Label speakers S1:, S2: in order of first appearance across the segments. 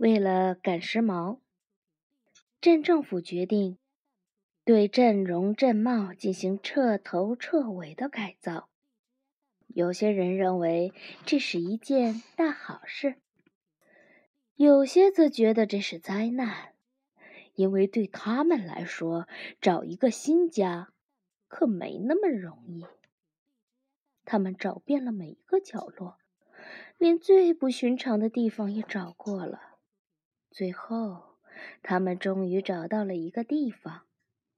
S1: 为了赶时髦，镇政府决定对镇容镇貌进行彻头彻尾的改造。有些人认为这是一件大好事，有些则觉得这是灾难，因为对他们来说，找一个新家可没那么容易。他们找遍了每一个角落，连最不寻常的地方也找过了。最后，他们终于找到了一个地方，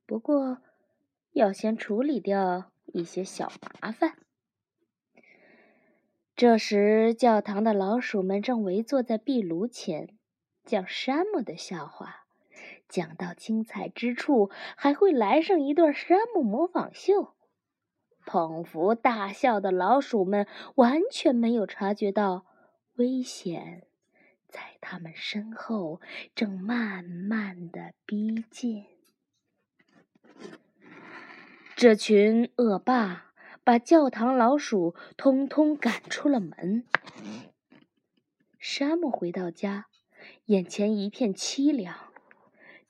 S1: 不过要先处理掉一些小麻烦。这时，教堂的老鼠们正围坐在壁炉前，讲山姆的笑话。讲到精彩之处，还会来上一段山姆模仿秀。捧腹大笑的老鼠们完全没有察觉到危险。在他们身后，正慢慢的逼近。这群恶霸把教堂老鼠通通赶出了门。山姆回到家，眼前一片凄凉。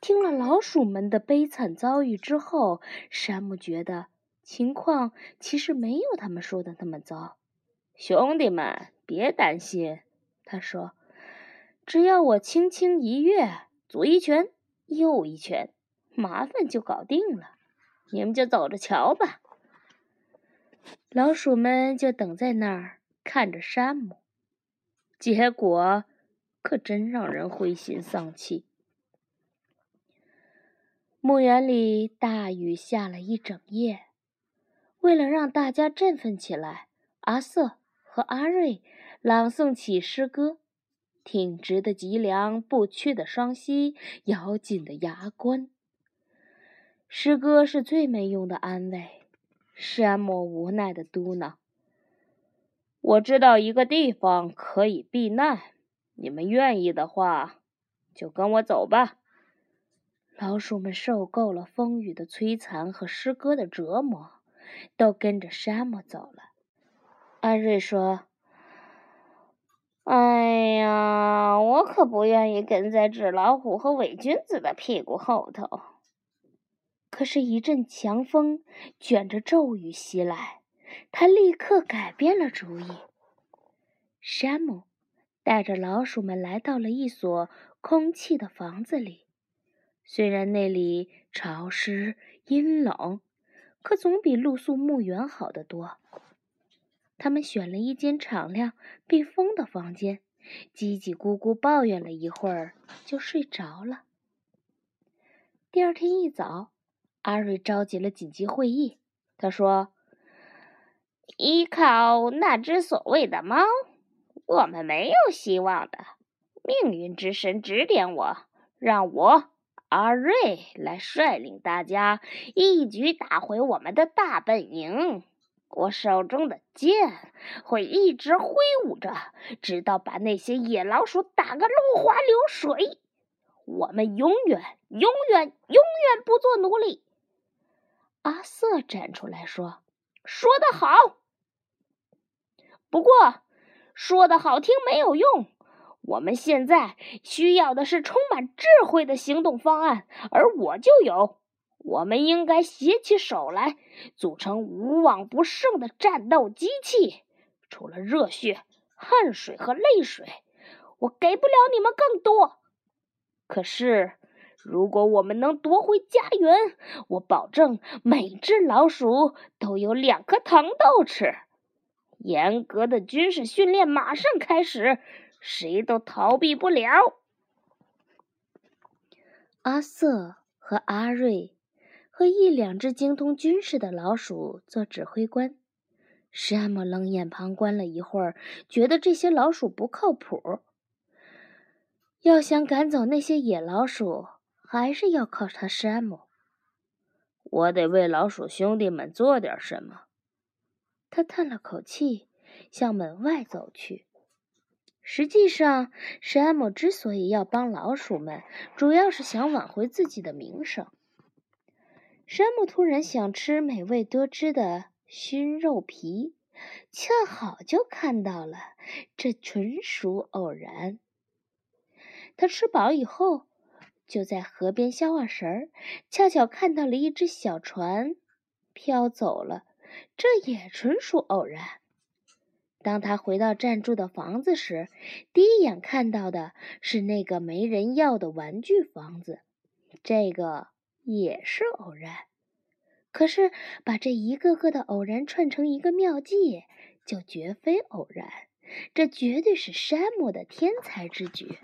S1: 听了老鼠们的悲惨遭遇之后，山姆觉得情况其实没有他们说的那么糟。兄弟们，别担心，他说。只要我轻轻一跃，左一拳，右一拳，麻烦就搞定了。你们就走着瞧吧。老鼠们就等在那儿看着山姆，结果可真让人灰心丧气。墓园里大雨下了一整夜，为了让大家振奋起来，阿瑟和阿瑞朗诵起诗歌。挺直的脊梁，不屈的双膝，咬紧的牙关。诗歌是最没用的安慰。山姆无奈的嘟囔：“我知道一个地方可以避难，你们愿意的话，就跟我走吧。”老鼠们受够了风雨的摧残和诗歌的折磨，都跟着山姆走了。安瑞说。哎呀，我可不愿意跟在纸老虎和伪君子的屁股后头。可是，一阵强风卷着骤雨袭来，他立刻改变了主意。山姆带着老鼠们来到了一所空气的房子里，虽然那里潮湿阴冷，可总比露宿墓园好得多。他们选了一间敞亮、避风的房间，叽叽咕咕抱怨了一会儿，就睡着了。第二天一早，阿瑞召集了紧急会议。他说：“依靠那只所谓的猫，我们没有希望的。命运之神指点我，让我阿瑞来率领大家，一举打回我们的大本营。”我手中的剑会一直挥舞着，直到把那些野老鼠打个落花流水。我们永远、永远、永远不做奴隶。阿瑟站出来说：“说得好。不过，说的好听没有用。我们现在需要的是充满智慧的行动方案，而我就有。”我们应该携起手来，组成无往不胜的战斗机器。除了热血、汗水和泪水，我给不了你们更多。可是，如果我们能夺回家园，我保证每只老鼠都有两颗糖豆吃。严格的军事训练马上开始，谁都逃避不了。阿瑟和阿瑞。和一两只精通军事的老鼠做指挥官，山姆冷眼旁观了一会儿，觉得这些老鼠不靠谱。要想赶走那些野老鼠，还是要靠他山姆。我得为老鼠兄弟们做点什么。他叹了口气，向门外走去。实际上，山姆之所以要帮老鼠们，主要是想挽回自己的名声。山姆突然想吃美味多汁的熏肉皮，恰好就看到了，这纯属偶然。他吃饱以后，就在河边消化食儿，恰巧看到了一只小船飘走了，这也纯属偶然。当他回到暂住的房子时，第一眼看到的是那个没人要的玩具房子，这个也是偶然。可是把这一个个的偶然串成一个妙计，就绝非偶然。这绝对是山姆的天才之举。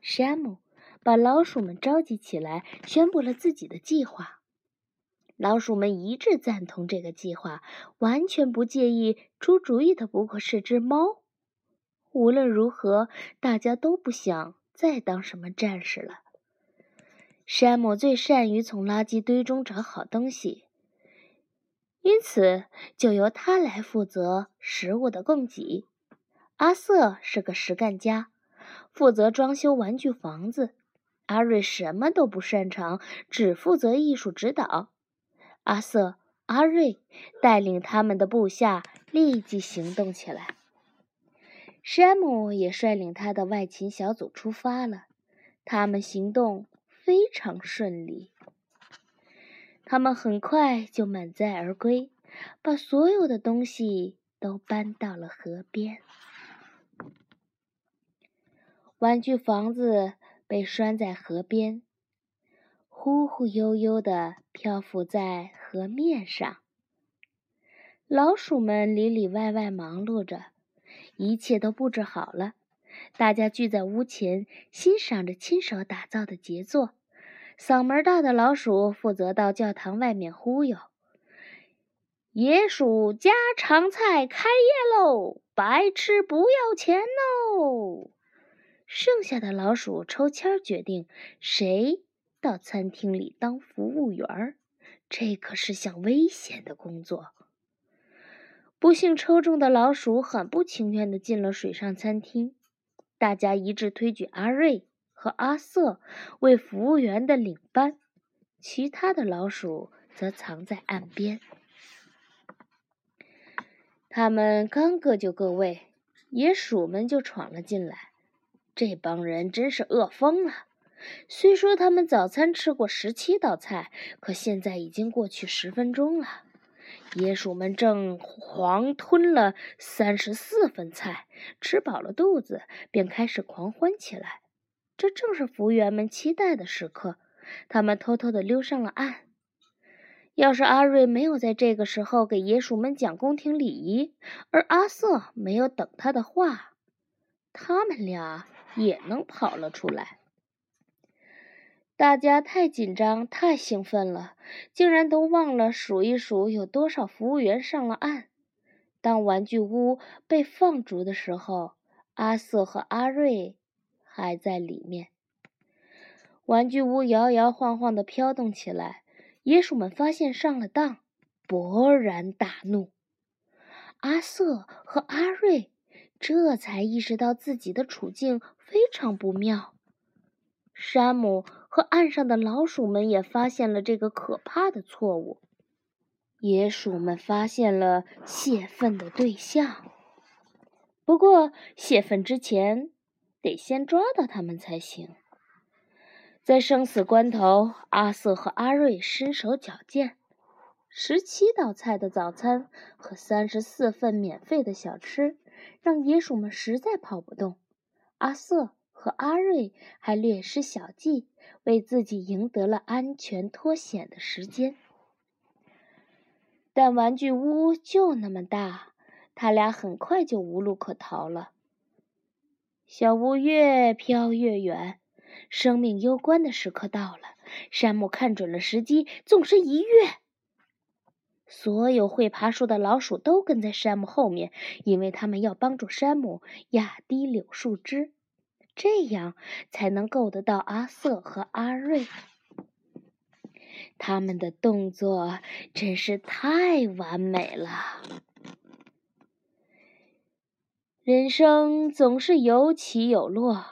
S1: 山姆把老鼠们召集起来，宣布了自己的计划。老鼠们一致赞同这个计划，完全不介意出主意的不过是只猫。无论如何，大家都不想再当什么战士了。山姆最善于从垃圾堆中找好东西。因此，就由他来负责食物的供给。阿瑟是个实干家，负责装修玩具房子。阿瑞什么都不擅长，只负责艺术指导。阿瑟、阿瑞带领他们的部下立即行动起来。山姆也率领他的外勤小组出发了。他们行动非常顺利。他们很快就满载而归，把所有的东西都搬到了河边。玩具房子被拴在河边，忽忽悠悠地漂浮在河面上。老鼠们里里外外忙碌着，一切都布置好了。大家聚在屋前，欣赏着亲手打造的杰作。嗓门大的老鼠负责到教堂外面忽悠：“野鼠家常菜开业喽，白吃不要钱哦！”剩下的老鼠抽签决定谁到餐厅里当服务员，这可是项危险的工作。不幸抽中的老鼠很不情愿地进了水上餐厅，大家一致推举阿瑞。和阿瑟为服务员的领班，其他的老鼠则藏在岸边。他们刚各就各位，野鼠们就闯了进来。这帮人真是饿疯了。虽说他们早餐吃过十七道菜，可现在已经过去十分钟了。野鼠们正狂吞了三十四份菜，吃饱了肚子，便开始狂欢起来。这正是服务员们期待的时刻，他们偷偷地溜上了岸。要是阿瑞没有在这个时候给野鼠们讲宫廷礼仪，而阿瑟没有等他的话，他们俩也能跑了出来。大家太紧张、太兴奋了，竟然都忘了数一数有多少服务员上了岸。当玩具屋被放逐的时候，阿瑟和阿瑞。还在里面，玩具屋摇摇晃晃地飘动起来。野鼠们发现上了当，勃然大怒。阿瑟和阿瑞这才意识到自己的处境非常不妙。山姆和岸上的老鼠们也发现了这个可怕的错误。野鼠们发现了泄愤的对象，不过泄愤之前。得先抓到他们才行。在生死关头，阿瑟和阿瑞身手矫健。十七道菜的早餐和三十四份免费的小吃，让野鼠们实在跑不动。阿瑟和阿瑞还略施小计，为自己赢得了安全脱险的时间。但玩具屋就那么大，他俩很快就无路可逃了。小屋越飘越远，生命攸关的时刻到了。山姆看准了时机，纵身一跃。所有会爬树的老鼠都跟在山姆后面，因为他们要帮助山姆压低柳树枝，这样才能够得到阿瑟和阿瑞。他们的动作真是太完美了。人生总是有起有落，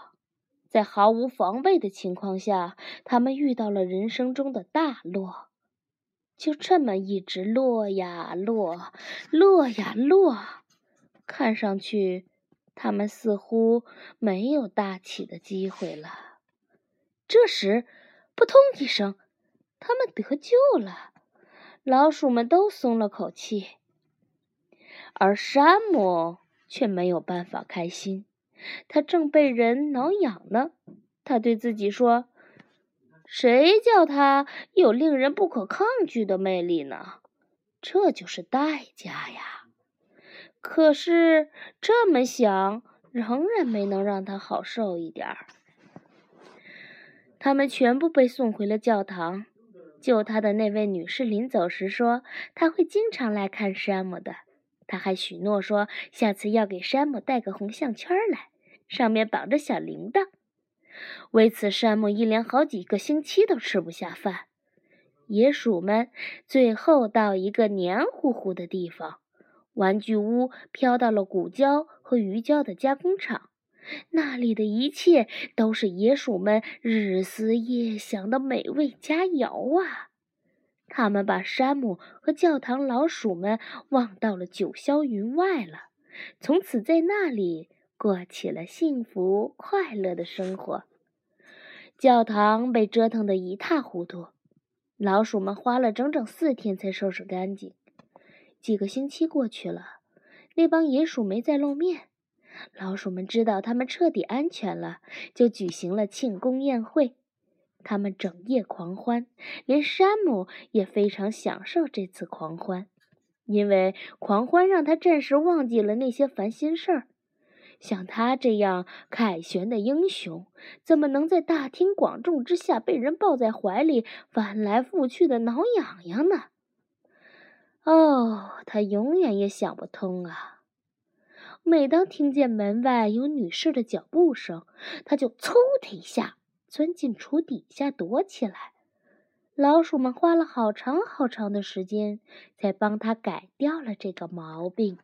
S1: 在毫无防备的情况下，他们遇到了人生中的大落，就这么一直落呀落，落呀落，看上去他们似乎没有大起的机会了。这时，扑通一声，他们得救了，老鼠们都松了口气。而山姆却没有办法开心，他正被人挠痒呢。他对自己说：“谁叫他有令人不可抗拒的魅力呢？这就是代价呀。”可是这么想，仍然没能让他好受一点儿。他们全部被送回了教堂。救他的那位女士临走时说：“他会经常来看山姆的。”他还许诺说，下次要给山姆带个红项圈来，上面绑着小铃铛。为此，山姆一连好几个星期都吃不下饭。野鼠们最后到一个黏糊糊的地方，玩具屋飘到了骨胶和鱼胶的加工厂，那里的一切都是野鼠们日思夜想的美味佳肴啊！他们把山姆和教堂老鼠们忘到了九霄云外了，从此在那里过起了幸福快乐的生活。教堂被折腾得一塌糊涂，老鼠们花了整整四天才收拾干净。几个星期过去了，那帮野鼠没再露面。老鼠们知道他们彻底安全了，就举行了庆功宴会。他们整夜狂欢，连山姆也非常享受这次狂欢，因为狂欢让他暂时忘记了那些烦心事儿。像他这样凯旋的英雄，怎么能在大庭广众之下被人抱在怀里翻来覆去的挠痒痒呢？哦，他永远也想不通啊！每当听见门外有女士的脚步声，他就嗖的一下。钻进橱底下躲起来，老鼠们花了好长好长的时间，才帮他改掉了这个毛病。